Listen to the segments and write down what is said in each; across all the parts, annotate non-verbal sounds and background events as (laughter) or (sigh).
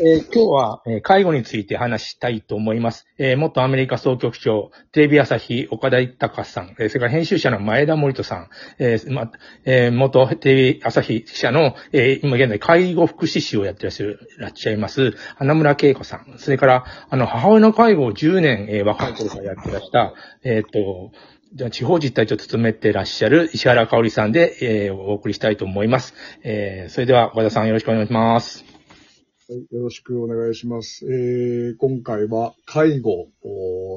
えー今日は、え介護について話したいと思います。えー元アメリカ総局長、テレビ朝日岡田隆さん、えーそれから編集者の前田森人さん、えまえ元テレビ朝日記者の、え今現在介護福祉士をやってらっしゃいます、花村恵子さん、それから、あの、母親の介護を10年、え若い頃からやってらした、えっ、と、じゃあ地方実態を務めてらっしゃる石原香織さんで、えお送りしたいと思います。えそれでは、岡田さんよろしくお願いします。はい、よろしくお願いします。えー今回は介護、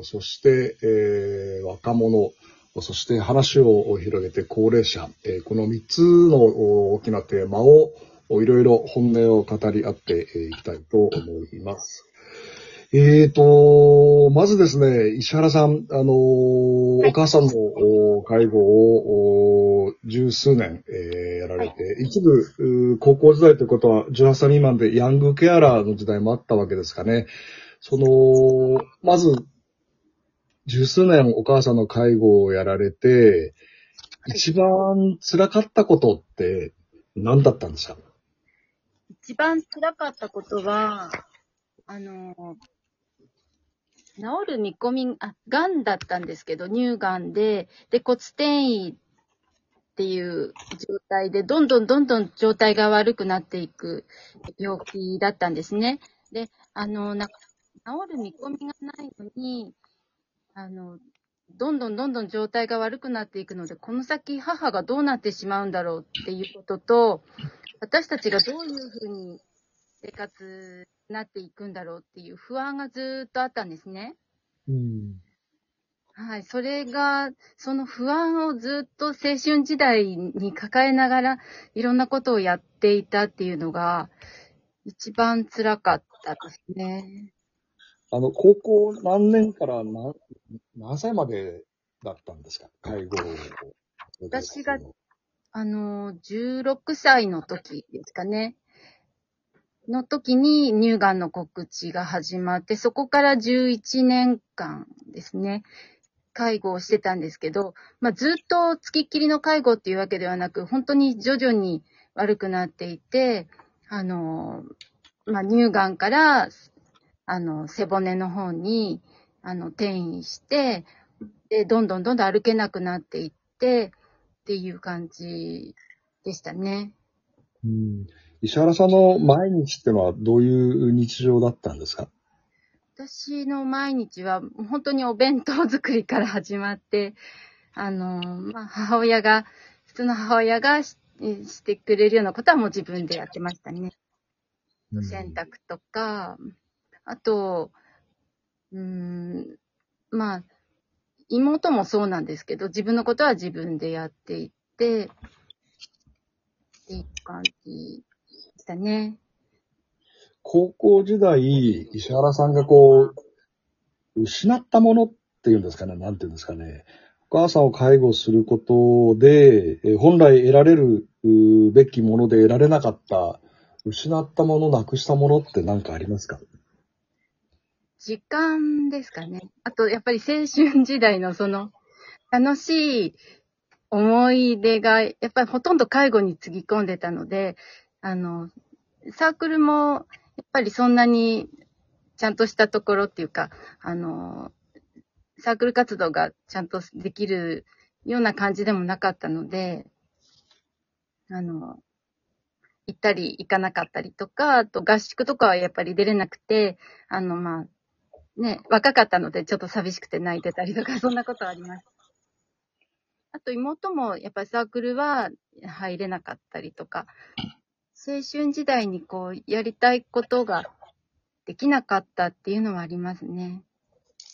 そして、えー若者、そして話を広げて高齢者、えーこの3つの大きなテーマをいろいろ本音を語り合っていきたいと思います。えーと、まずですね、石原さん、あのーお母さんのお介護をお十数年、えーやられて、一部、うー高校時代ということは18歳未満でヤングケアラーの時代もあったわけですかね。その、まず、十数年お母さんの介護をやられて、一番辛かったことって何だったんですか？一番辛かったことは、あの、治る見込み、あ、癌だったんですけど、乳癌で、で、骨転移っていう状態で、どんどんどんどん状態が悪くなっていく病気だったんですね。で、あの、な治る見込みがないのに、あの、どんどんどんどん状態が悪くなっていくので、この先母がどうなってしまうんだろうっていうことと、私たちがどういうふうに生活になっていくんだろうっていう不安がずーっとあったんですね。うん。はい。それが、その不安をずっと青春時代に抱えながら、いろんなことをやっていたっていうのが、一番辛かったですね。あの、高校何年から何何歳までだったんですか？介護を。私があの、16歳の時ですかね。の時に乳がんの告知が始まって、そこから11年間ですね、介護をしてたんですけど、まあ、ずっと付きっきりの介護っていうわけではなく、本当に徐々に悪くなっていて、あの、まあ、乳がんから、あの、背骨の方に、あの、転移して、で、どんどんどんどん歩けなくなっていって、っていう感じでしたね。うん石原さんの毎日ってのはどういう日常だったんですか？私の毎日は本当にお弁当作りから始まって、あの、まあ、母親が、普通の母親がししてくれるようなことはもう自分でやってましたね。洗濯とか、あと、うーん、まあ、妹もそうなんですけど、自分のことは自分でやっていって、っていう感じ。でしたね。高校時代、石原さんがこう、失ったものっていうんですかね、なんていうんですかね。お母さんを介護することで、えー本来得られるべきもので得られなかった、失ったもの、なくしたものって何かありますか？時間ですかね。あと、やっぱり青春時代のその、楽しい思い出が、やっぱりほとんど介護につぎ込んでたので、あの、サークルも、やっぱりそんなにちゃんとしたところっていうか、あの、サークル活動がちゃんとできるような感じでもなかったので、あの、行ったり行かなかったりとか、あと合宿とかはやっぱり出れなくて、あの、まあ、ね、若かったのでちょっと寂しくて泣いてたりとか、(laughs) そんなことあります。あと妹もやっぱりサークルは入れなかったりとか、青春時代にこうやりたいことができなかったっていうのはありますね。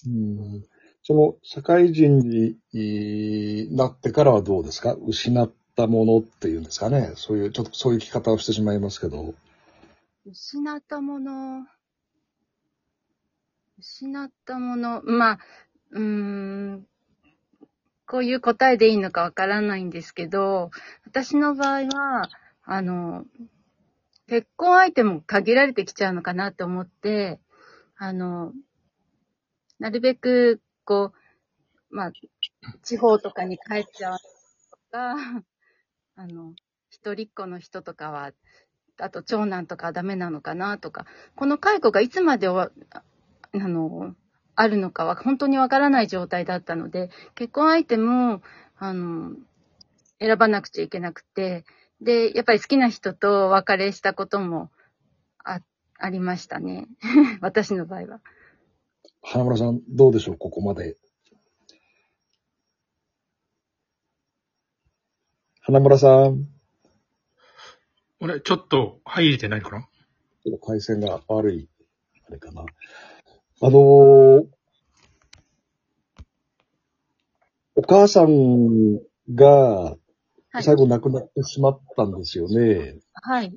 うん。その、社会人にいなってからはどうですか？失ったものっていうんですかね？そういう、ちょっとそういう聞き方をしてしまいますけど。失ったもの、失ったもの、まあ、うーん、こういう答えでいいのかわからないんですけど、私の場合は、あの、結婚相手も限られてきちゃうのかなと思って、あの、なるべく、こう、まあ、地方とかに帰っちゃうとか、あの、一人っ子の人とかは、あと長男とかダメなのかなとか、この介護がいつまで、あの、あるのかは本当にわからない状態だったので、結婚相手も、あの、選ばなくちゃいけなくて、で、やっぱり好きな人とお別れしたこともあ、ありましたね。(laughs) 私の場合は。花村さん、どうでしょう、ここまで。花村さん、俺、ちょっと入れてないかな？ちょっと回線が悪い、あれかな。あのーお母さんがはい。最後亡くなってしまったんですよね。はい。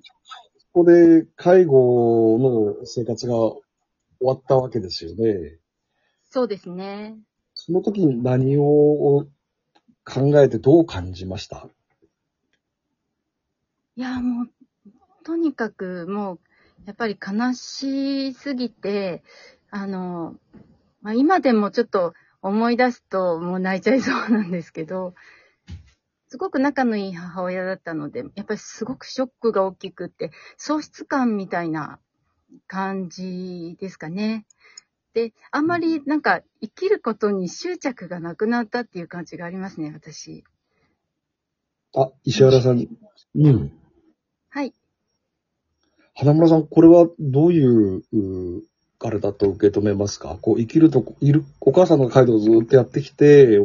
ここで介護の生活が終わったわけですよね。そうですね。その時に何を考えてどう感じました？いや、もう、とにかくもう、やっぱり悲しすぎて、あの、まあ、今でもちょっと思い出すともう泣いちゃいそうなんですけど、すごく仲のいい母親だったので、やっぱりすごくショックが大きくって、喪失感みたいな感じですかね。で、あんまりなんか生きることに執着がなくなったっていう感じがありますね、私。あ、石原さん。うん。はい。花村さん、これはどういう、うあれだと受け止めますか？こう、生きるとこ、いる、お母さんの介護をずっとやってきて、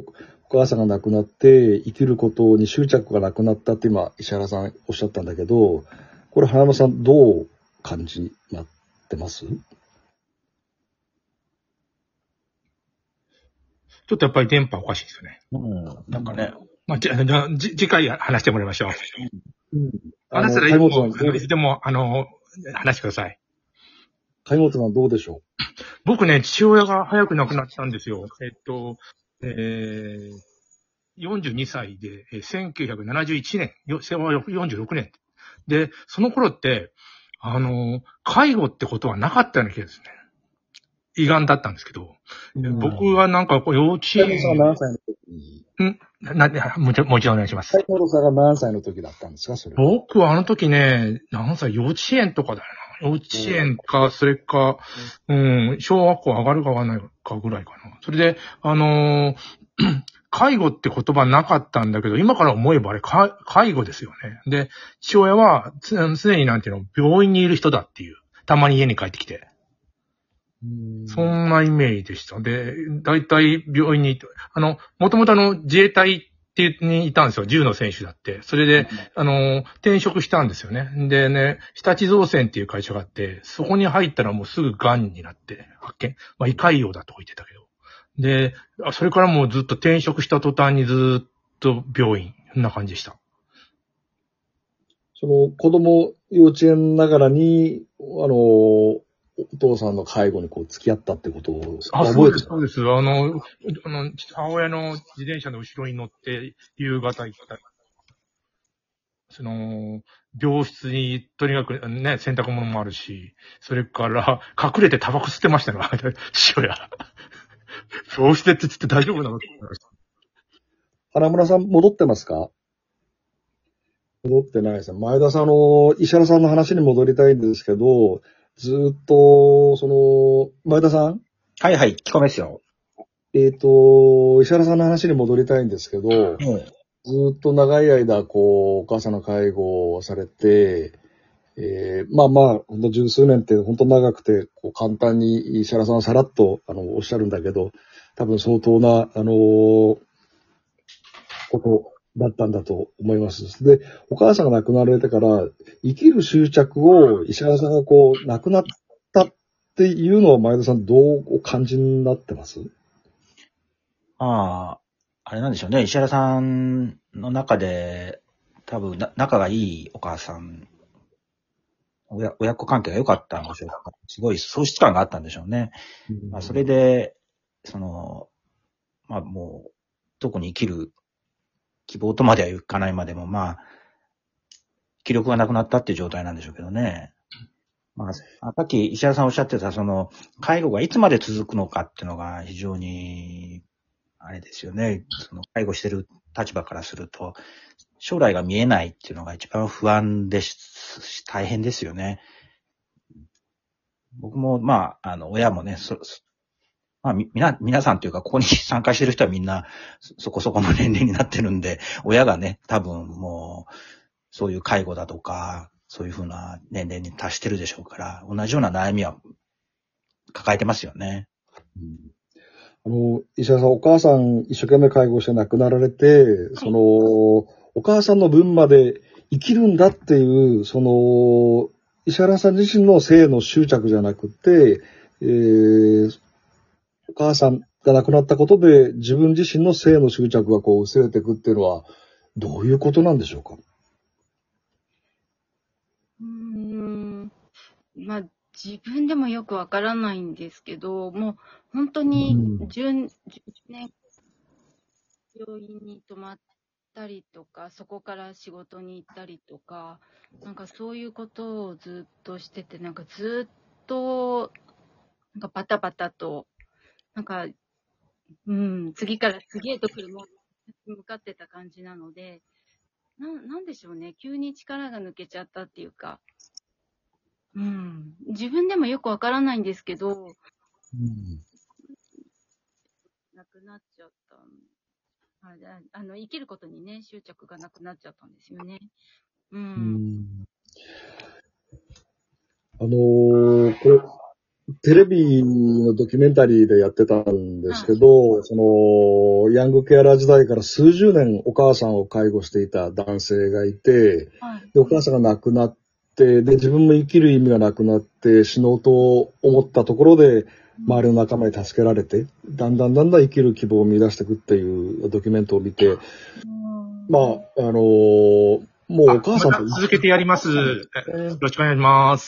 おお母さんが亡くなって、生きることに執着がなくなったって今、石原さんおっしゃったんだけど、これ花村さんどう感じになってます？ちょっとやっぱり電波おかしいですよね。うん。なんかね、まあ、じゃあ、じ次回話してもらいましょう。うん。話したらいいでも、あの、話してください。介護さんどうでしょ僕ね、父親が早く亡くなったんですよ。えっと、えー、42歳で、えー1971年、よ昭和46年。で、その頃って、あの、介護ってことはなかったような気がですね。胃がんだったんですけど、でうん僕はなんかこう幼稚う介護さん何歳の時に、な、な、もう一度もう一度お願いします。介護さんが何歳の時だったんですかそれは？僕はあの時ね、何歳、幼稚園とかだよな。幼稚園か、それか、うん、小学校上がるか上がらないかぐらいかな。それで、あのー (clears throat) 介護って言葉なかったんだけど、今から思えばあれ、か介護ですよね。で、父親はつ常になんていうの、病院にいる人だっていう。たまに家に帰ってきて。うんそんなイメージでした。で、大体病院にあの、もともとあの、自衛隊ってにいたんですよ。銃の選手だって。それで、あの、転職したんですよね。でね、日立造船っていう会社があって、そこに入ったらもうすぐ癌になって発見。まあ、胃潰瘍だとか言ってたけど。で、あそれからもうずっと転職した途端にずっと病院。そんな感じでした。その子供幼稚園ながらに、あの、お父さんの介護にこう付き合ったってことをあ、そうです、そうです。あの、あの、母親の自転車の後ろに乗って、夕方行ったり。その、病室に、とにかくね、洗濯物もあるし、それから、隠れてタバコ吸ってましたが、(laughs) 父親。病室でって言って大丈夫なのって思いました花村さん戻ってますか？戻ってないですね。前田さん、あの、石原さんの話に戻りたいんですけど、ずーっと、その、前田さん？はいはい、聞こえますよ。えっ、と、石原さんの話に戻りたいんですけど、うん。ずーっと長い間、こう、お母さんの介護をされて、えーまあまあ、ほんと十数年って本当長くて、こう簡単に石原さんはさらっと、あの、おっしゃるんだけど、多分相当な、あのーことだったんだと思います。で、お母さんが亡くなられてから、生きる執着を石原さんがこう、亡くなったっていうのは前田さんどうお感じになってます？ああ、あれなんでしょうね。石原さんの中で、多分な、仲がいいお母さん、親親子関係が良かったんでしょうか。すごい喪失感があったんでしょうね。まあ、それで、その、まあもう、特に生きる希望とまではいかないまでも、まあ、気力がなくなったっていう状態なんでしょうけどね。まあ、さっき石原さんおっしゃってた、その、介護がいつまで続くのかっていうのが非常に、あれですよね。その、介護してる立場からすると、将来が見えないっていうのが一番不安ですし、大変ですよね。僕も、まあ、あの、親もね、そ、そまあ、み、みな、皆さんというか、ここに (laughs) 参加してる人はみんな、そそこそこの年齢になってるんで、(laughs) 親がね、多分もう、そういう介護だとか、そういうふうな年齢に達してるでしょうから、同じような悩みは抱えてますよね。あの、石原さん、お母さん一生懸命介護して亡くなられて、その、お母さんの分まで生きるんだっていう、その、石原さん自身の性の執着じゃなくて、えー、お母さんが亡くなったことで自分自身の性の執着がこう薄れていくっていうのは、どういうことなんでしょうか？うーん。まあ、自分でもよくわからないんですけど、もう本当にうん10、10年、病院に泊まったりとか、そこから仕事に行ったりとか、なんかそういうことをずっとしてて、なんかずっと、なんかバタバタと、なんか、うん、次から次へと来るものに向かってた感じなので、な、なんでしょうね。急に力が抜けちゃったっていうか。うん。自分でもよくわからないんですけど、なくなっちゃった。あじゃああの、生きることにね、執着がなくなっちゃったんですよね。うん。うんあのーこれ、テレビのドキュメンタリーでやってたんですけど、その、ヤングケアラー時代から数十年お母さんを介護していた男性がいて、はい。でお母さんが亡くなって、で、自分も生きる意味がなくなって死のうと思ったところで、周りの仲間に助けられて、だんだんだんだん生きる希望を見出していくっていうドキュメントを見て、うんまあ、あのーもうお母さんと続けてやります。よろしくお願いします。